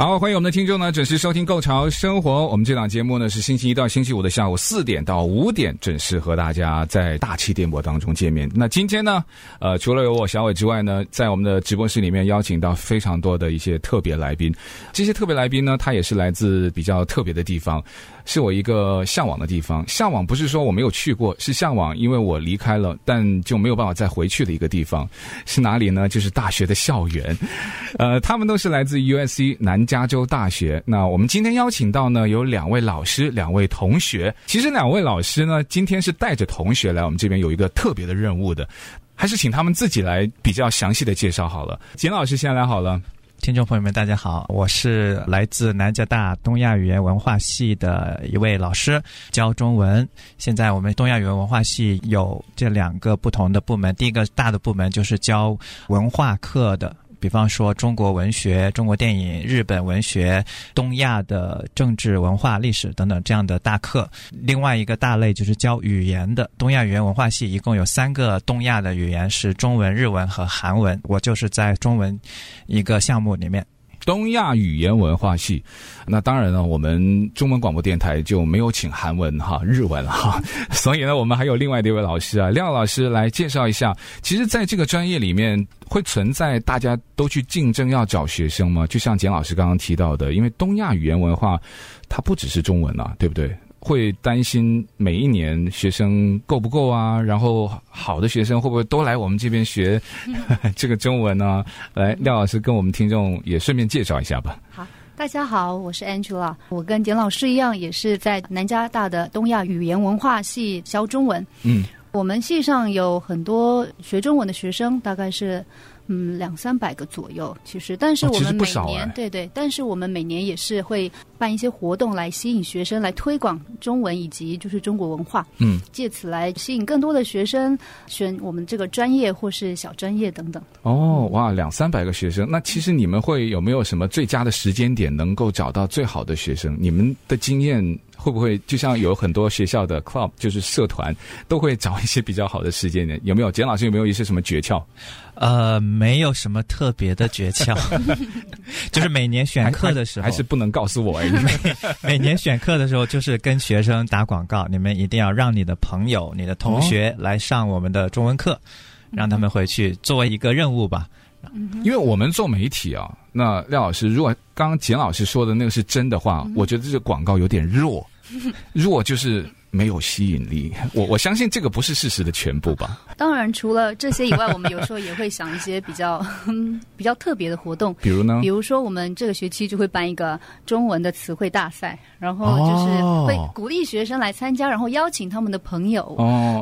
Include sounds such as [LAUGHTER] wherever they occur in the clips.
好，欢迎我们的听众呢，准时收听《购潮生活》。我们这档节目呢，是星期一到星期五的下午四点到五点准时和大家在大气电波当中见面。那今天呢，呃，除了有我小伟之外呢，在我们的直播室里面邀请到非常多的一些特别来宾。这些特别来宾呢，他也是来自比较特别的地方。是我一个向往的地方，向往不是说我没有去过，是向往，因为我离开了，但就没有办法再回去的一个地方，是哪里呢？就是大学的校园，呃，他们都是来自 USC 南加州大学。那我们今天邀请到呢，有两位老师，两位同学。其实两位老师呢，今天是带着同学来我们这边有一个特别的任务的，还是请他们自己来比较详细的介绍好了。简老师先来好了。听众朋友们，大家好，我是来自南加大东亚语言文化系的一位老师，教中文。现在我们东亚语言文化系有这两个不同的部门，第一个大的部门就是教文化课的。比方说中国文学、中国电影、日本文学、东亚的政治文化历史等等这样的大课。另外一个大类就是教语言的。东亚语言文化系一共有三个东亚的语言，是中文、日文和韩文。我就是在中文一个项目里面。东亚语言文化系，那当然了，我们中文广播电台就没有请韩文哈、日文哈，[LAUGHS] 所以呢，我们还有另外的一位老师啊，廖老师来介绍一下。其实，在这个专业里面，会存在大家都去竞争要找学生吗？就像简老师刚刚提到的，因为东亚语言文化，它不只是中文啊，对不对？会担心每一年学生够不够啊？然后好的学生会不会都来我们这边学 [LAUGHS] 这个中文呢？来，廖老师跟我们听众也顺便介绍一下吧。好，大家好，我是 Angela，我跟简老师一样，也是在南加大的东亚语言文化系教中文。嗯，我们系上有很多学中文的学生，大概是。嗯，两三百个左右，其实，但是我们每年、哦、对对，但是我们每年也是会办一些活动来吸引学生来推广中文以及就是中国文化，嗯，借此来吸引更多的学生选我们这个专业或是小专业等等。哦，哇，两三百个学生，那其实你们会有没有什么最佳的时间点能够找到最好的学生？你们的经验？会不会就像有很多学校的 club，就是社团，都会找一些比较好的时间点？有没有？简老师有没有一些什么诀窍？呃，没有什么特别的诀窍，[LAUGHS] 就是每年选课的时候，还，还是不能告诉我而已。每 [LAUGHS] 每年选课的时候，就是跟学生打广告，你们一定要让你的朋友、你的同学来上我们的中文课，哦、让他们回去作为一个任务吧。因为我们做媒体啊，那廖老师，如果刚刚简老师说的那个是真的话，我觉得这个广告有点弱，[LAUGHS] 弱就是。没有吸引力，我我相信这个不是事实的全部吧。当然，除了这些以外，我们有时候也会想一些比较 [LAUGHS] 比较特别的活动。比如呢？比如说，我们这个学期就会办一个中文的词汇大赛，然后就是会鼓励学生来参加，然后邀请他们的朋友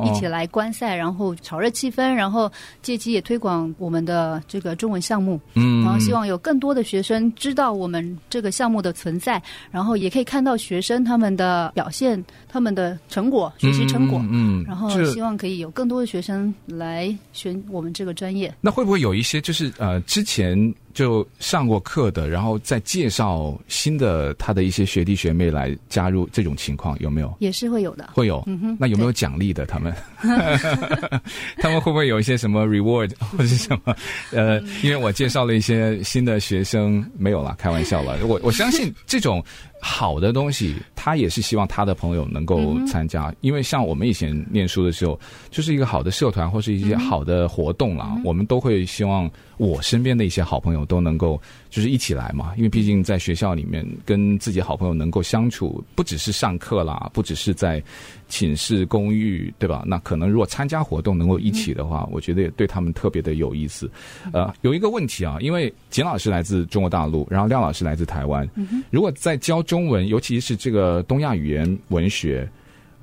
一起来观赛，然后炒热气氛，然后借机也推广我们的这个中文项目。嗯，然后希望有更多的学生知道我们这个项目的存在，然后也可以看到学生他们的表现，他们的。成果，学习成果，嗯，嗯，然后希望可以有更多的学生来选我们这个专业。那会不会有一些就是呃之前就上过课的，然后再介绍新的他的一些学弟学妹来加入这种情况有没有？也是会有的，会有。嗯哼，那有没有奖励的？他们 [LAUGHS] 他们会不会有一些什么 reward [LAUGHS] 或者什么？呃，因为我介绍了一些新的学生，没有啦，开玩笑了。我我相信这种。好的东西，他也是希望他的朋友能够参加，嗯、因为像我们以前念书的时候，就是一个好的社团或是一些好的活动啦，嗯、我们都会希望我身边的一些好朋友都能够就是一起来嘛，因为毕竟在学校里面跟自己好朋友能够相处，不只是上课啦，不只是在寝室公寓，对吧？那可能如果参加活动能够一起的话，嗯、我觉得也对他们特别的有意思。呃，有一个问题啊，因为简老师来自中国大陆，然后廖老师来自台湾，如果在教。中文，尤其是这个东亚语言文学，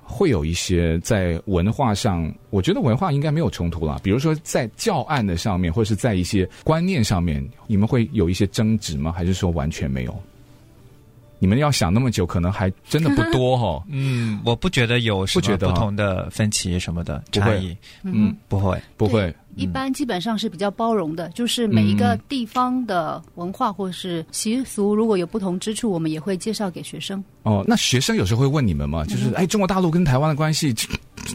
会有一些在文化上，我觉得文化应该没有冲突啦。比如说在教案的上面，或者是在一些观念上面，你们会有一些争执吗？还是说完全没有？你们要想那么久，可能还真的不多 [LAUGHS] 哈。嗯，我不觉得有什么不同的分歧什么的差异。嗯，不会，不会。一般基本上是比较包容的，就是每一个地方的文化或是习俗，如果有不同之处，我们也会介绍给学生。哦，那学生有时候会问你们吗？就是哎，中国大陆跟台湾的关系，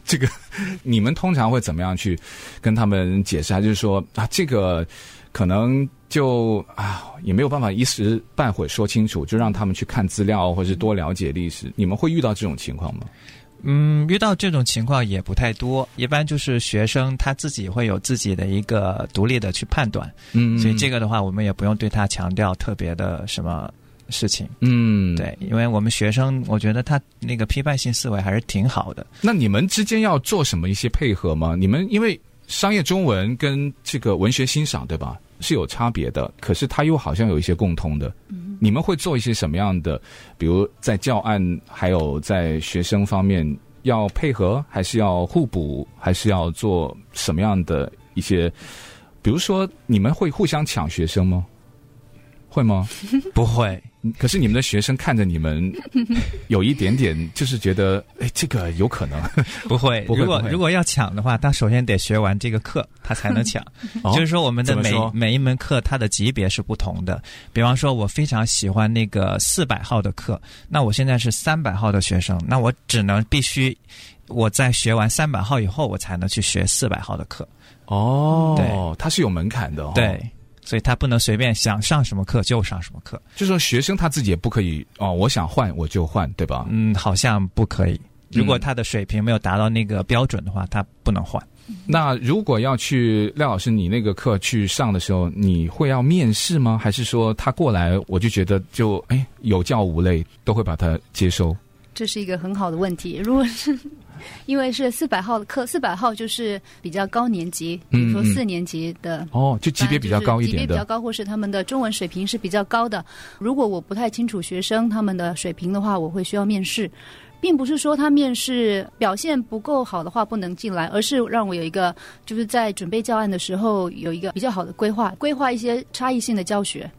这个 [LAUGHS] 你们通常会怎么样去跟他们解释？还是说啊，这个可能？就啊，也没有办法一时半会说清楚，就让他们去看资料，或是多了解历史。你们会遇到这种情况吗？嗯，遇到这种情况也不太多，一般就是学生他自己会有自己的一个独立的去判断。嗯，所以这个的话，我们也不用对他强调特别的什么事情。嗯，对，因为我们学生，我觉得他那个批判性思维还是挺好的。那你们之间要做什么一些配合吗？你们因为商业中文跟这个文学欣赏，对吧？是有差别的，可是它又好像有一些共通的。嗯，你们会做一些什么样的？比如在教案，还有在学生方面要配合，还是要互补，还是要做什么样的一些？比如说，你们会互相抢学生吗？会吗？[LAUGHS] [LAUGHS] 不会。可是你们的学生看着你们，[LAUGHS] 有一点点就是觉得，哎，这个有可能 [LAUGHS] [LAUGHS] 不会。如果如果要抢的话，他首先得学完这个课，他才能抢。就是说，我们的每每一门课，它的级别是不同的。比方说，我非常喜欢那个四百号的课，那我现在是三百号的学生，那我只能必须我在学完三百号以后，我才能去学四百号的课。哦，对，它是有门槛的。对。所以他不能随便想上什么课就上什么课，就说学生他自己也不可以哦，我想换我就换，对吧？嗯，好像不可以。如果他的水平没有达到那个标准的话，他不能换。那如果要去廖老师你那个课去上的时候，你会要面试吗？还是说他过来我就觉得就哎有教无类，都会把他接收？这是一个很好的问题。如果是。因为是四百号的课，四百号就是比较高年级，比如说四年级的、嗯、哦，就级别比较高一点的，级别比较高，或是他们的中文水平是比较高的。如果我不太清楚学生他们的水平的话，我会需要面试，并不是说他面试表现不够好的话不能进来，而是让我有一个就是在准备教案的时候有一个比较好的规划，规划一些差异性的教学，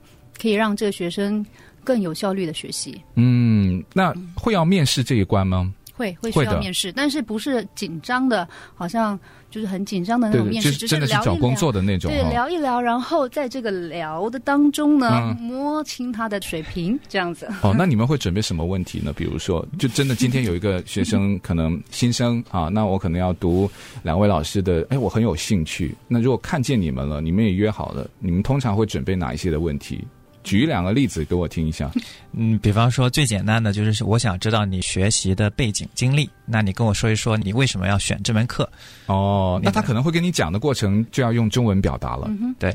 可以让这个学生更有效率的学习。嗯，那会要面试这一关吗？会会需要面试，但是不是紧张的，好像就是很紧张的那种面试，对对，就是真的是找工作的那种。对，聊一聊，然后在这个聊的当中呢，嗯、摸清他的水平，这样子。哦，那你们会准备什么问题呢？比如说，就真的今天有一个学生 [LAUGHS] 可能新生啊，那我可能要读两位老师的，哎，我很有兴趣。那如果看见你们了，你们也约好了，你们通常会准备哪一些的问题？举两个例子给我听一下。嗯，比方说最简单的就是，我想知道你学习的背景经历。那你跟我说一说，你为什么要选这门课？哦，那他可能会跟你讲的过程就要用中文表达了。嗯，对，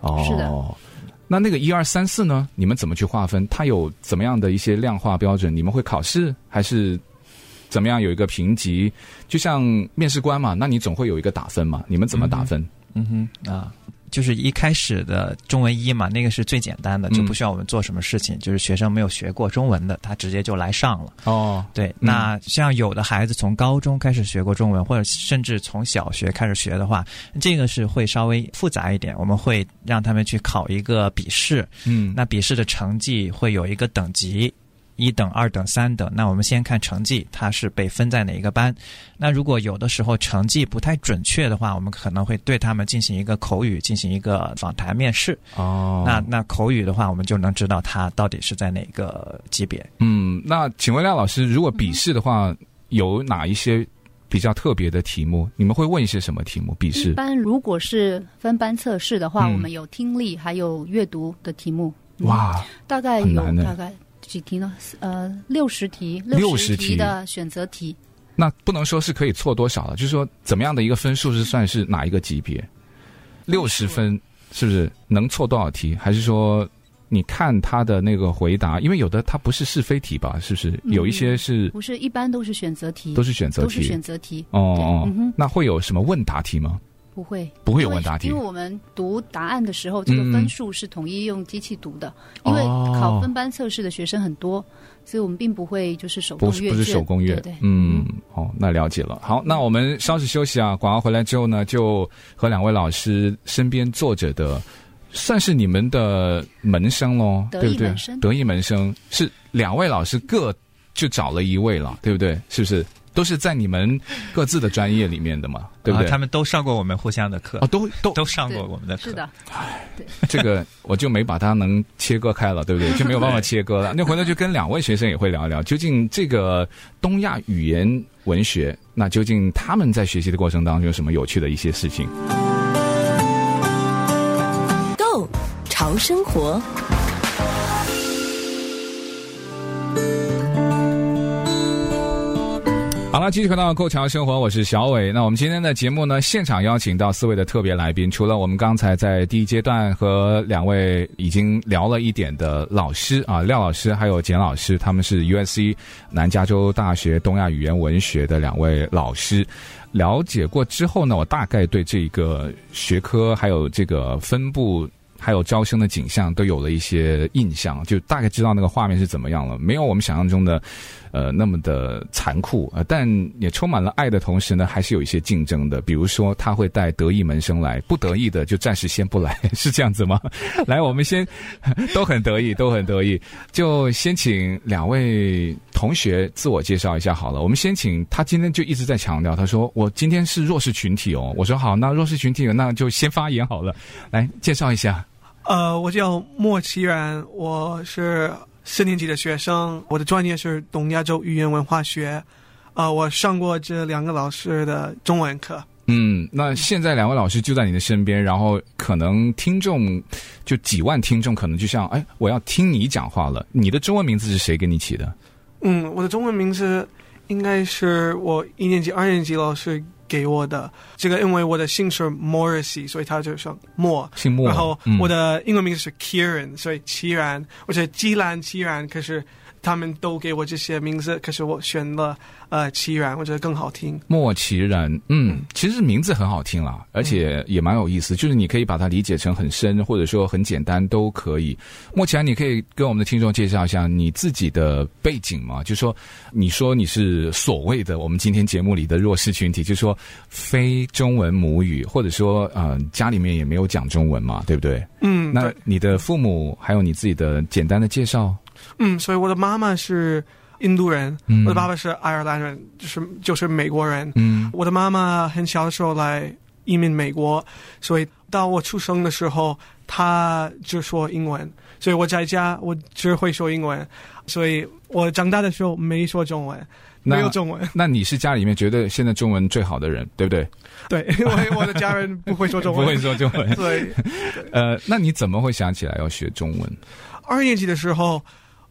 哦，是的。那那个一二三四呢？你们怎么去划分？它有怎么样的一些量化标准？你们会考试还是怎么样有一个评级？就像面试官嘛，那你总会有一个打分嘛？你们怎么打分？嗯哼，嗯哼啊。就是一开始的中文一嘛，那个是最简单的，就不需要我们做什么事情。嗯、就是学生没有学过中文的，他直接就来上了。哦，对。嗯、那像有的孩子从高中开始学过中文，或者甚至从小学开始学的话，这个是会稍微复杂一点。我们会让他们去考一个笔试，嗯，那笔试的成绩会有一个等级。一等、二等、三等，那我们先看成绩，它是被分在哪一个班？那如果有的时候成绩不太准确的话，我们可能会对他们进行一个口语，进行一个访谈面试。哦，那那口语的话，我们就能知道他到底是在哪个级别。嗯，那请问廖老师，如果笔试的话，嗯、有哪一些比较特别的题目？你们会问一些什么题目？笔试一般如果是分班测试的话，嗯、我们有听力还有阅读的题目。哇，大概有大概。几题呢？呃，六十题，六十题的选择题。那不能说是可以错多少了，就是说怎么样的一个分数是算是哪一个级别？六十分是不是能错多少题？还是说你看他的那个回答？因为有的它不是是非题吧？是不是有一些是？不是，一般都是选择题，都是选择题，都是选择题。哦，那会有什么问答题吗？不会，不会有问答题，因为我们读答案的时候，这个分数是统一用机器读的。嗯、因为考分班测试的学生很多，哦、所以我们并不会就是手工阅，不是手工阅。对，对，嗯，好，那了解了。好，那我们稍事休息啊，广告回来之后呢，就和两位老师身边坐着的，算是你们的门生喽，对不对？得意门生是两位老师各就找了一位了，对不对？是不是？都是在你们各自的专业里面的嘛，对不对？啊、他们都上过我们互相的课，哦，都都都上过我们的课。是的，唉，这个我就没把它能切割开了，对不对？[LAUGHS] 就没有办法切割了。那回头就跟两位学生也会聊一聊，究竟这个东亚语言文学，那究竟他们在学习的过程当中有什么有趣的一些事情？Go 潮生活。了，继续回到《购潮生活》，我是小伟。那我们今天的节目呢，现场邀请到四位的特别来宾，除了我们刚才在第一阶段和两位已经聊了一点的老师啊，廖老师还有简老师，他们是 USC 南加州大学东亚语言文学的两位老师。了解过之后呢，我大概对这个学科还有这个分布。还有招生的景象都有了一些印象，就大概知道那个画面是怎么样了。没有我们想象中的，呃，那么的残酷啊，但也充满了爱的同时呢，还是有一些竞争的。比如说，他会带得意门生来，不得意的就暂时先不来，是这样子吗？来，我们先都很得意，都很得意，就先请两位同学自我介绍一下好了。我们先请他，今天就一直在强调，他说我今天是弱势群体哦。我说好，那弱势群体那就先发言好了，来介绍一下。呃，我叫莫奇然，我是四年级的学生，我的专业是东亚洲语言文化学，呃，我上过这两个老师的中文课。嗯，那现在两位老师就在你的身边，然后可能听众就几万听众，可能就像哎，我要听你讲话了。你的中文名字是谁给你起的？嗯，我的中文名字应该是我一年级、二年级老师。给我的这个，因为我的姓是 Morrissey，所以他就说莫，姓莫。然后我的英文名字是 Kieran，嗯，所以奇然，我是基兰奇然，可是。他们都给我这些名字，可是我选了呃奇然，我觉得更好听。莫奇然，嗯，其实名字很好听啦，而且也蛮有意思，就是你可以把它理解成很深，或者说很简单都可以。莫奇然，你可以跟我们的听众介绍一下你自己的背景吗？就说，你说你是所谓的我们今天节目里的弱势群体，就是说非中文母语，或者说呃家里面也没有讲中文嘛，对不对？嗯，那你的父母还有你自己的简单的介绍。嗯，所以我的妈妈是印度人，嗯、我的爸爸是爱尔兰人，就是就是美国人。嗯，我的妈妈很小的时候来移民美国，所以到我出生的时候，她只说英文，所以我在家我只会说英文，所以我长大的时候没说中文，没有中文。那你是家里面觉得现在中文最好的人，对不对？对，因为 [LAUGHS] 我的家人不会说中文，不会说中文。对，呃，那你怎么会想起来要学中文？二年级的时候。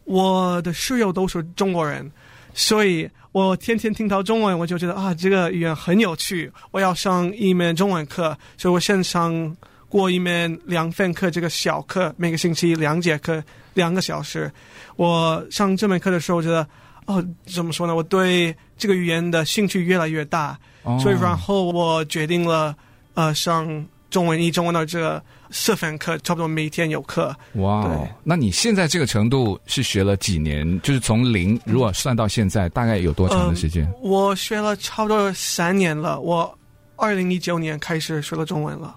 我的室友都是中国人，所以我天天听到中文，我就觉得啊，这个语言很有趣，我要上一门中文课。所以我先上过一门两分课，这个小课，每个星期两节课，两个小时。我上这门课的时候，我觉得哦，怎么说呢？我对这个语言的兴趣越来越大，所以然后我决定了呃上中文一、中文二这个。四分课，差不多每天有课。哇 Wow, 那你现在这个程度是学了几年？就是从零如果算到现在，大概有多长的时间？呃，我学了差不多三年了。我二零一九年开始学了中文了，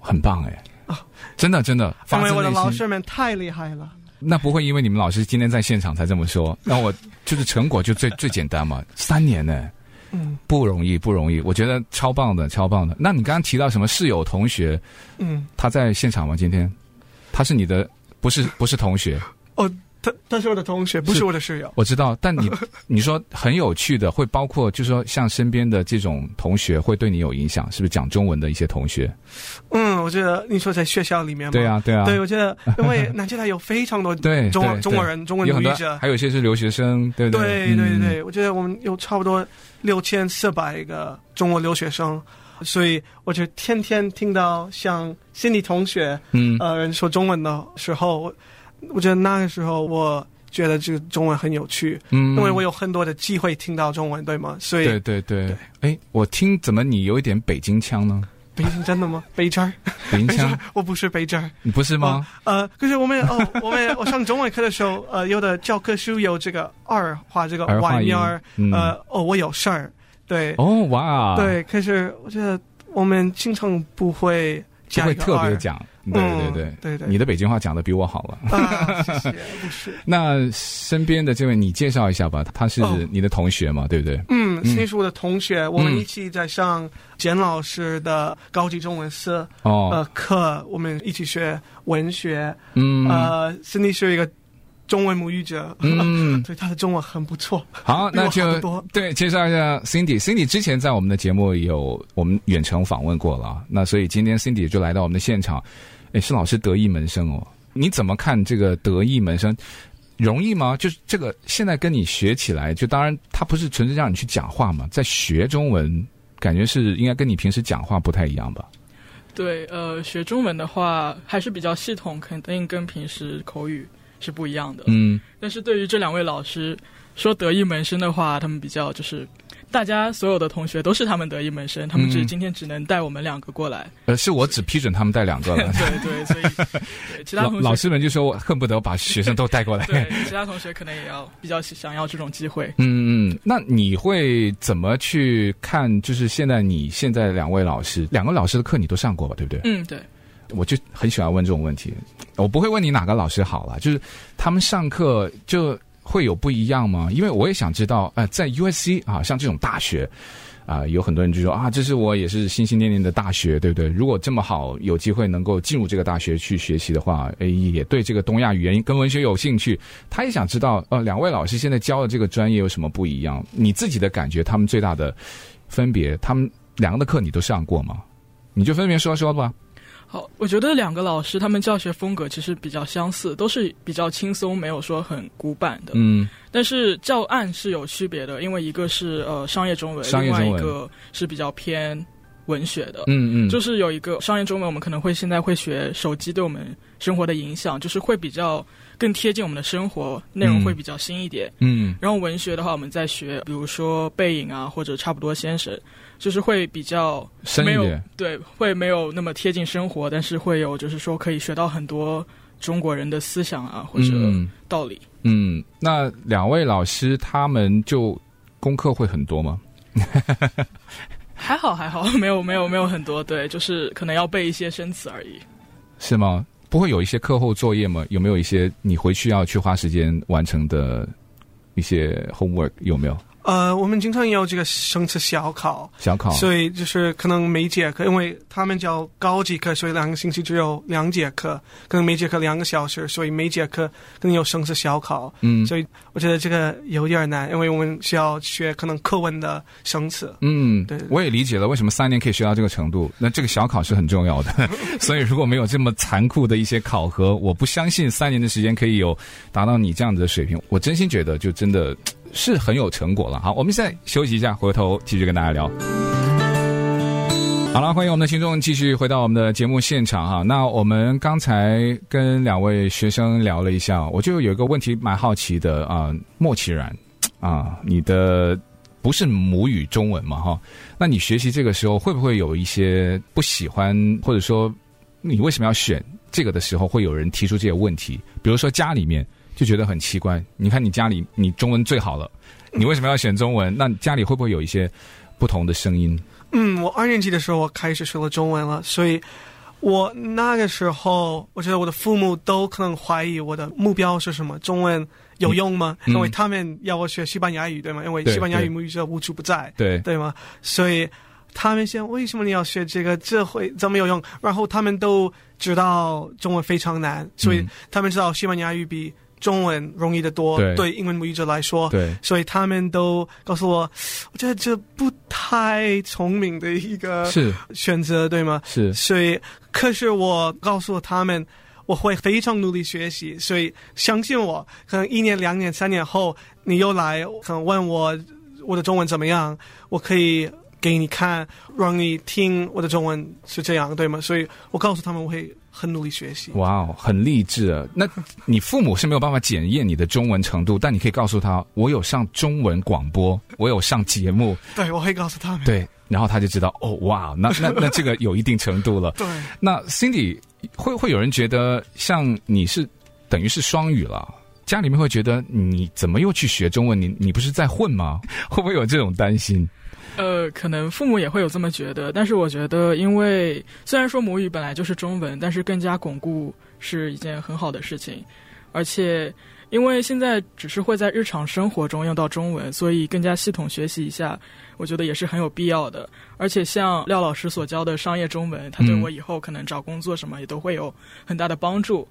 很棒哎！啊，真的真的，因为我的老师们太厉害了。那不会因为你们老师今天在现场才这么说？那我就是成果就最最简单嘛，三年呢。嗯，不容易，不容易，我觉得超棒的，超棒的。那你刚刚提到什么室友同学？嗯，他在现场吗？今天，他是你的，不是不是同学？哦，他他是我的同学，不是我的室友。我知道，但你 [LAUGHS] 你说很有趣的，会包括就是说像身边的这种同学会对你有影响，是不是讲中文的一些同学？嗯，我觉得你说在学校里面吗？对啊，对啊。对，我觉得 [LAUGHS] 因为南加大有非常多对中中国人，中文母语者，还有一些是留学生，对不对？对对对，我觉得我们有差不多。六千四百个中国留学生，所以我就天天听到像心理同学，嗯，呃，人说中文的时候，我觉得那个时候我觉得这个中文很有趣，嗯，因为我有很多的机会听到中文，对吗？所以，对对对，哎，我听怎么你有一点北京腔呢？北京真的吗？[LAUGHS] 北京北京 [LAUGHS] 我不是北京。你不是吗？呃，可是我们哦，[LAUGHS] 我们我上中文课的时候，呃，有的教科书有这个二画这个玩意儿，呃，哦，我有事儿，对，哦，哇，对，可是我觉得我们经常不会不会特别讲。对对对对，对对，你的北京话讲的比我好了。啊，[LAUGHS] 谢谢。不是。[LAUGHS] 那身边的这位，你介绍一下吧。他是你的同学嘛？对不对？嗯，那是我的同学，我们一起在上简老师的高级中文社哦呃课，我们一起学文学。嗯。呃，Cindy 是一个中文母语者，嗯，[LAUGHS] 对，他的中文很不错。好，那就对介绍一下 Cindy。Cindy 之前在我们的节目有我们远程访问过了，那所以今天 Cindy 就来到我们的现场。哎，是老师得意门生哦，你怎么看这个得意门生？容易吗？就是这个现在跟你学起来，就当然他不是纯粹让你去讲话嘛，在学中文，感觉是应该跟你平时讲话不太一样吧？对，呃，学中文的话还是比较系统，肯定跟平时口语是不一样的。嗯，但是对于这两位老师说得意门生的话，他们比较就是。大家所有的同学都是他们得意门生，他们只今天只能带我们两个过来。呃，是我只批准他们带两个了。[LAUGHS] 对对，所以对 [LAUGHS] 其他同学老师们就说我恨不得把学生都带过来。对，其他同学可能也要比较想要这种机会。嗯嗯，那你会怎么去看？就是现在你现在两位老师，两个老师的课你都上过吧？对不对？嗯，对。我就很喜欢问这种问题，我不会问你哪个老师好了，就是他们上课就。会有不一样吗？因为我也想知道，呃，在 USC 啊，像这种大学，啊、有很多人就说啊，这是我也是心心念念的大学，对不对？如果这么好，有机会能够进入这个大学去学习的话，诶，也对这个东亚语言跟文学有兴趣，他也想知道，呃，两位老师现在教的这个专业有什么不一样？你自己的感觉，他们最大的分别，他们两个的课你都上过吗？你就分别说说吧。好，我觉得两个老师他们教学风格其实比较相似，都是比较轻松，没有说很古板的。嗯，但是教案是有区别的，因为一个是呃商业中文，中文，另外一个是比较偏文学的。嗯嗯，就是有一个商业中文，我们可能会现在会学手机对我们生活的影响，就是会比较更贴近我们的生活，内容会比较新一点。嗯，然后文学的话，我们在学，比如说《背影》啊，或者《差不多先生》。就是会比较没有对，会没有那么贴近生活，但是会有就是说可以学到很多中国人的思想啊或者道理。嗯，嗯，那两位老师他们就功课会很多吗？[LAUGHS] 还好还好，没有没有没有很多，对，就是可能要背一些生词而已。是吗？不会有一些课后作业吗？有没有一些你回去要去花时间完成的一些 homework？有没有？呃，我们经常有这个生词小考，小考，所以就是可能每节课，因为他们叫高级课，所以两个星期只有两节课，可能每节课两个小时，所以每节课可能有生词小考。嗯，所以我觉得这个有点难，因为我们需要学可能课文的生词。嗯，对，我也理解了为什么三年可以学到这个程度。那这个小考是很重要的，[LAUGHS] 所以如果没有这么残酷的一些考核，我不相信三年的时间可以有达到你这样子的水平。我真心觉得，就真的。是很有成果了。好，我们现在休息一下，回头继续跟大家聊。好了，欢迎我们的听众继续回到我们的节目现场哈。那我们刚才跟两位学生聊了一下，我就有一个问题蛮好奇的啊，莫其然啊，你的不是母语中文嘛哈？那你学习这个时候会不会有一些不喜欢，或者说你为什么要选这个的时候，会有人提出这些问题？比如说家里面。就觉得很奇怪，你看你家里你中文最好了，你为什么要选中文？那家里会不会有一些不同的声音？嗯，我二年级的时候我开始学了中文了，所以我那个时候我觉得我的父母都可能怀疑我的目标是什么，中文有用吗？嗯、因为他们要我学西班牙语，对吗？因为西班牙语母语者无处不在，对对吗？所以他们想为什么你要学这个？这会怎么有用？然后他们都知道中文非常难，所以他们知道西班牙语比。中文容易的多，对，对英文母语者来说，对，所以他们都告诉我，我觉得这不太聪明的一个选择，对吗？是，所以，可是我告诉他们，我会非常努力学习，所以相信我，可能一年、两年、三年后，你又来，可能问我我的中文怎么样，我可以给你看，让你听我的中文是这样，对吗？所以我告诉他们，我会。很努力学习。哇哦，很励志啊！那你父母是没有办法检验你的中文程度，但你可以告诉他，我有上中文广播，我有上节目。[LAUGHS] 对，我会告诉他们。对，然后他就知道，哦，哇，那那 [LAUGHS] 那这个有一定程度了。对。那 Cindy 会会有人觉得，像你是等于是双语了，家里面会觉得你怎么又去学中文？你你不是在混吗？[LAUGHS] 会不会有这种担心？呃，可能父母也会有这么觉得，但是我觉得，因为虽然说母语本来就是中文，但是更加巩固是一件很好的事情，而且因为现在只是会在日常生活中用到中文，所以更加系统学习一下，我觉得也是很有必要的。而且像廖老师所教的商业中文，他对我以后可能找工作什么也都会有很大的帮助。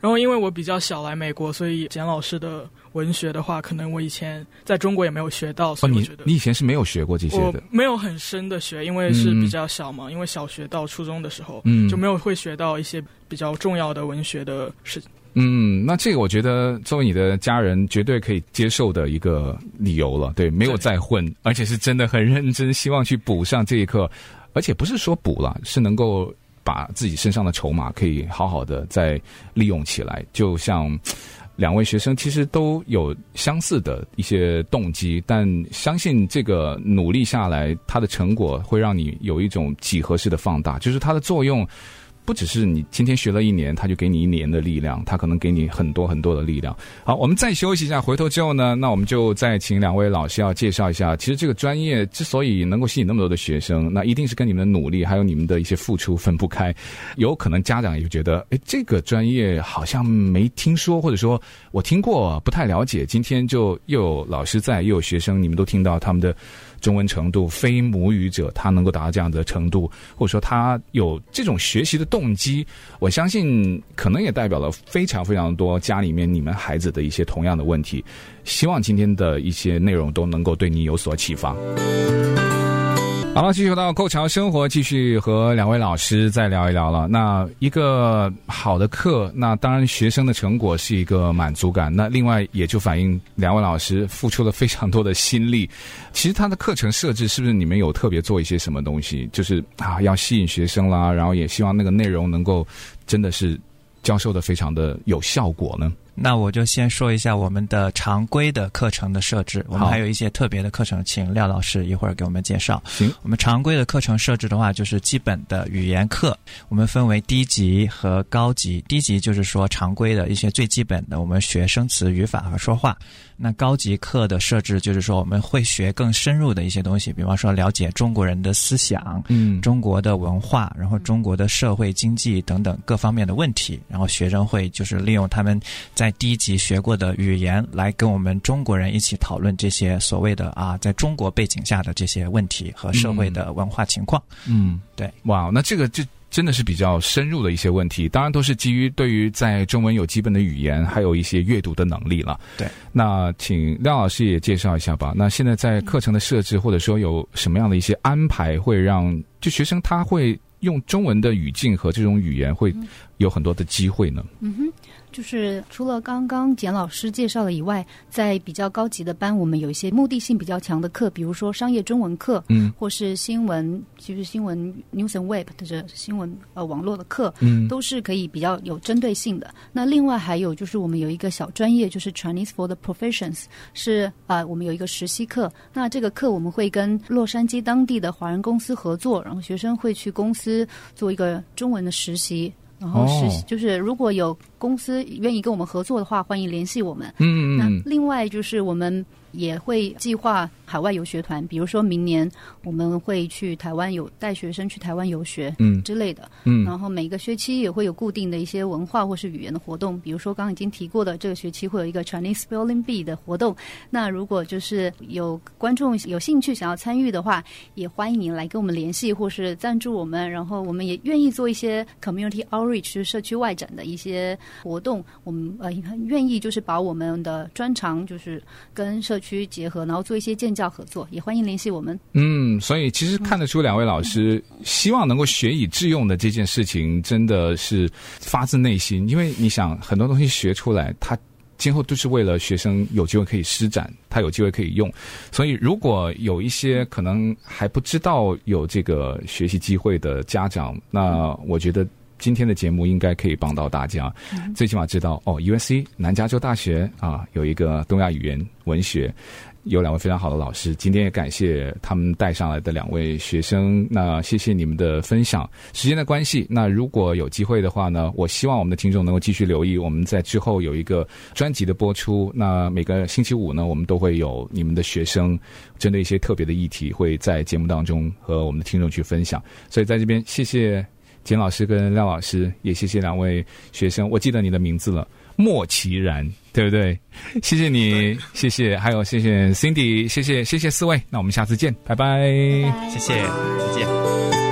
然后因为我比较小来美国，所以简老师的。文学的话，可能我以前在中国也没有学到，所以我觉得、哦、你你以前是没有学过这些的，没有很深的学，因为是比较小嘛，嗯、因为小学到初中的时候，嗯，就没有会学到一些比较重要的文学的事情。嗯，那这个我觉得作为你的家人绝对可以接受的一个理由了，对，没有再混，而且是真的很认真，希望去补上这一课，而且不是说补了，是能够把自己身上的筹码可以好好的再利用起来，就像。两位学生其实都有相似的一些动机，但相信这个努力下来，它的成果会让你有一种几何式的放大，就是它的作用。不只是你今天学了一年，他就给你一年的力量，他可能给你很多很多的力量。好，我们再休息一下，回头之后呢，那我们就再请两位老师要介绍一下。其实这个专业之所以能够吸引那么多的学生，那一定是跟你们的努力还有你们的一些付出分不开。有可能家长也觉得，哎，这个专业好像没听说，或者说我听过不太了解。今天就又有老师在，又有学生，你们都听到他们的。中文程度，非母语者他能够达到这样的程度，或者说他有这种学习的动动机，我相信可能也代表了非常非常多家里面你们孩子的一些同样的问题。希望今天的一些内容都能够对你有所启发。好了，继续回到构桥生活，继续和两位老师再聊一聊了。那一个好的课，那当然学生的成果是一个满足感。那另外也就反映两位老师付出了非常多的心力。其实他的课程设置是不是你们有特别做一些什么东西？就是啊，要吸引学生啦，然后也希望那个内容能够真的是教授的非常的有效果呢？那我就先说一下我们的常规的课程的设置，我们还有一些特别的课程，请廖老师一会儿给我们介绍。行，我们常规的课程设置的话，就是基本的语言课，我们分为低级和高级。低级就是说常规的一些最基本的，我们学生词、语法和说话。那高级课的设置就是说，我们会学更深入的一些东西，比方说了解中国人的思想，嗯，中国的文化，然后中国的社会经济等等各方面的问题，然后学生会就是利用他们在低级学过的语言来跟我们中国人一起讨论这些所谓的啊，在中国背景下的这些问题和社会的文化情况。嗯，对，哇，那这个就。真的是比较深入的一些问题，当然都是基于对于在中文有基本的语言，还有一些阅读的能力了。对，那请廖老师也介绍一下吧。那现在在课程的设置，或者说有什么样的一些安排，会让就学生他会用中文的语境和这种语言会有很多的机会呢？嗯哼。就是除了刚刚简老师介绍了以外，在比较高级的班，我们有一些目的性比较强的课，比如说商业中文课，嗯，或是新闻，就是新闻 news and web 的这新闻呃网络的课，嗯，都是可以比较有针对性的。那另外还有就是我们有一个小专业，就是 Chinese for the Professions，是啊、呃，我们有一个实习课。那这个课我们会跟洛杉矶当地的华人公司合作，然后学生会去公司做一个中文的实习。然后是，就是如果有公司愿意跟我们合作的话，欢迎联系我们。嗯嗯，那另外就是我们。也会计划海外游学团，比如说明年我们会去台湾，有带学生去台湾游学，嗯之类的，嗯，嗯然后每个学期也会有固定的一些文化或是语言的活动，比如说刚刚已经提过的，这个学期会有一个 Chinese Spelling Bee 的活动。那如果就是有观众有兴趣想要参与的话，也欢迎您来跟我们联系或是赞助我们，然后我们也愿意做一些 Community Outreach，就是社区外展的一些活动。我们呃很愿意就是把我们的专长就是跟社区结合，然后做一些建教合作，也欢迎联系我们。嗯，所以其实看得出两位老师希望能够学以致用的这件事情，真的是发自内心。因为你想，很多东西学出来，他今后都是为了学生有机会可以施展，他有机会可以用。所以，如果有一些可能还不知道有这个学习机会的家长，那我觉得。今天的节目应该可以帮到大家，嗯、最起码知道哦，USC 南加州大学啊有一个东亚语言文学。有两位非常好的老师，今天也感谢他们带上来的两位学生。那谢谢你们的分享。时间的关系，那如果有机会的话呢，我希望我们的听众能够继续留意。我们在之后有一个专辑的播出。那每个星期五呢，我们都会有你们的学生针对一些特别的议题，会在节目当中和我们的听众去分享。所以在这边，谢谢简老师跟廖老师，也谢谢两位学生。我记得你的名字了。莫其然，对不对？谢谢你，谢谢，还有谢谢 Cindy，谢谢谢谢四位，那我们下次见，拜拜，谢谢，再见。